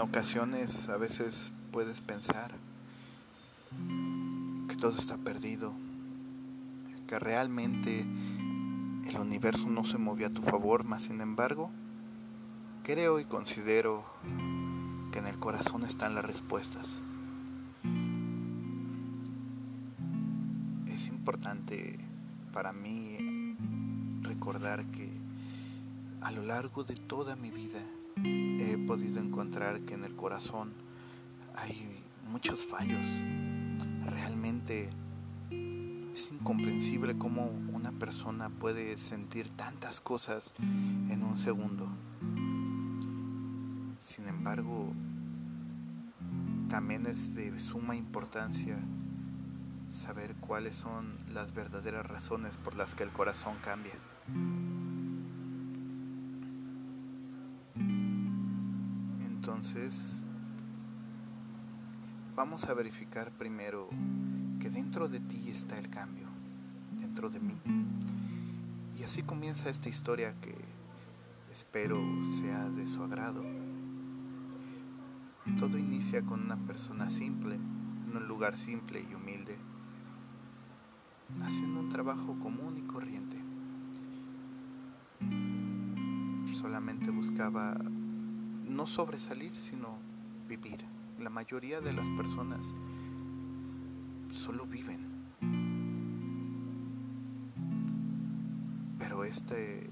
En ocasiones a veces puedes pensar que todo está perdido, que realmente el universo no se movió a tu favor, mas sin embargo, creo y considero que en el corazón están las respuestas. Es importante para mí recordar que a lo largo de toda mi vida podido encontrar que en el corazón hay muchos fallos. Realmente es incomprensible cómo una persona puede sentir tantas cosas en un segundo. Sin embargo, también es de suma importancia saber cuáles son las verdaderas razones por las que el corazón cambia. Entonces, vamos a verificar primero que dentro de ti está el cambio, dentro de mí. Y así comienza esta historia que espero sea de su agrado. Todo inicia con una persona simple, en un lugar simple y humilde, haciendo un trabajo común y corriente. Solamente buscaba no sobresalir, sino vivir. La mayoría de las personas solo viven. Pero este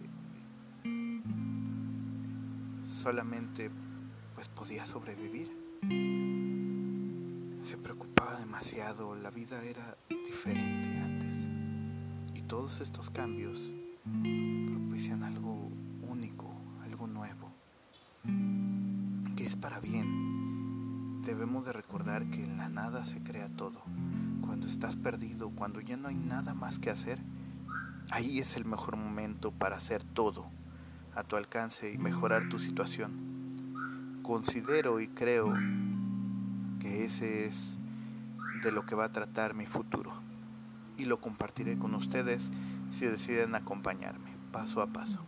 solamente pues podía sobrevivir. Se preocupaba demasiado, la vida era diferente antes. Y todos estos cambios propician algo para bien. Debemos de recordar que en la nada se crea todo. Cuando estás perdido, cuando ya no hay nada más que hacer, ahí es el mejor momento para hacer todo a tu alcance y mejorar tu situación. Considero y creo que ese es de lo que va a tratar mi futuro y lo compartiré con ustedes si deciden acompañarme paso a paso.